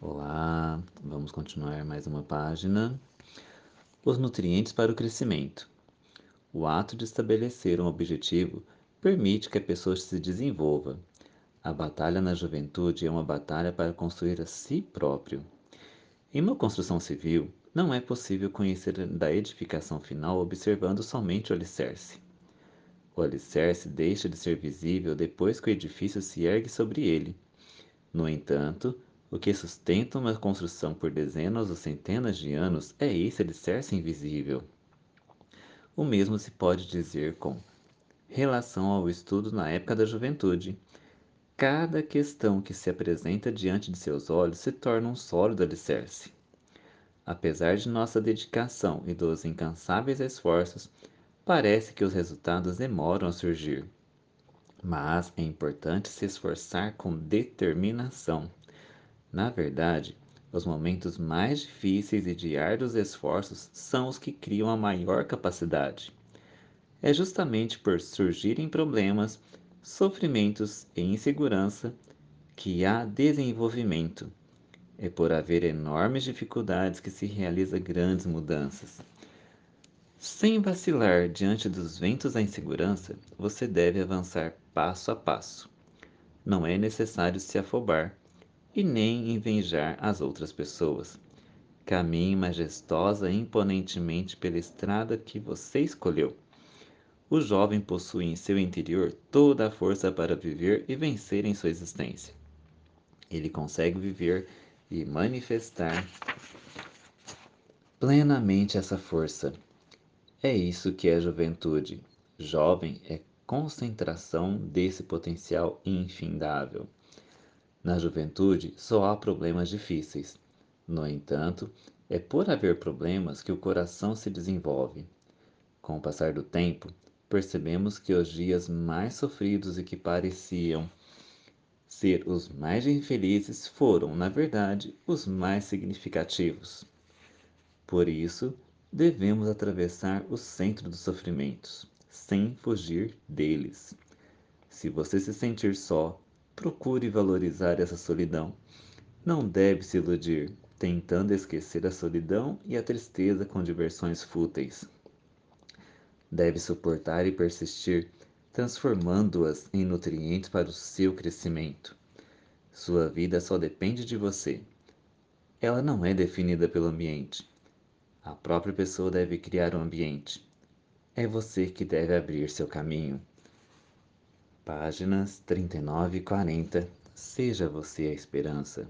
Olá, vamos continuar mais uma página. Os nutrientes para o crescimento. O ato de estabelecer um objetivo permite que a pessoa se desenvolva. A batalha na juventude é uma batalha para construir a si próprio. Em uma construção civil, não é possível conhecer da edificação final observando somente o alicerce. O alicerce deixa de ser visível depois que o edifício se ergue sobre ele. No entanto, o que sustenta uma construção por dezenas ou centenas de anos é esse alicerce invisível. O mesmo se pode dizer com relação ao estudo na época da juventude. Cada questão que se apresenta diante de seus olhos se torna um sólido alicerce. Apesar de nossa dedicação e dos incansáveis esforços, parece que os resultados demoram a surgir. Mas é importante se esforçar com determinação na verdade, os momentos mais difíceis e de árduos esforços são os que criam a maior capacidade. É justamente por surgirem problemas, sofrimentos e insegurança que há desenvolvimento. É por haver enormes dificuldades que se realiza grandes mudanças. Sem vacilar diante dos ventos da insegurança, você deve avançar passo a passo. Não é necessário se afobar e nem invejar as outras pessoas. Caminhe majestosa e imponentemente pela estrada que você escolheu. O jovem possui em seu interior toda a força para viver e vencer em sua existência. Ele consegue viver e manifestar plenamente essa força. É isso que é juventude. Jovem é concentração desse potencial infindável. Na juventude só há problemas difíceis. No entanto, é por haver problemas que o coração se desenvolve. Com o passar do tempo, percebemos que os dias mais sofridos e que pareciam ser os mais infelizes foram, na verdade, os mais significativos. Por isso, devemos atravessar o centro dos sofrimentos, sem fugir deles. Se você se sentir só, Procure valorizar essa solidão. Não deve se iludir, tentando esquecer a solidão e a tristeza com diversões fúteis. Deve suportar e persistir, transformando-as em nutrientes para o seu crescimento. Sua vida só depende de você. Ela não é definida pelo ambiente. A própria pessoa deve criar o um ambiente. É você que deve abrir seu caminho. Páginas 39 e 40. Seja você a esperança.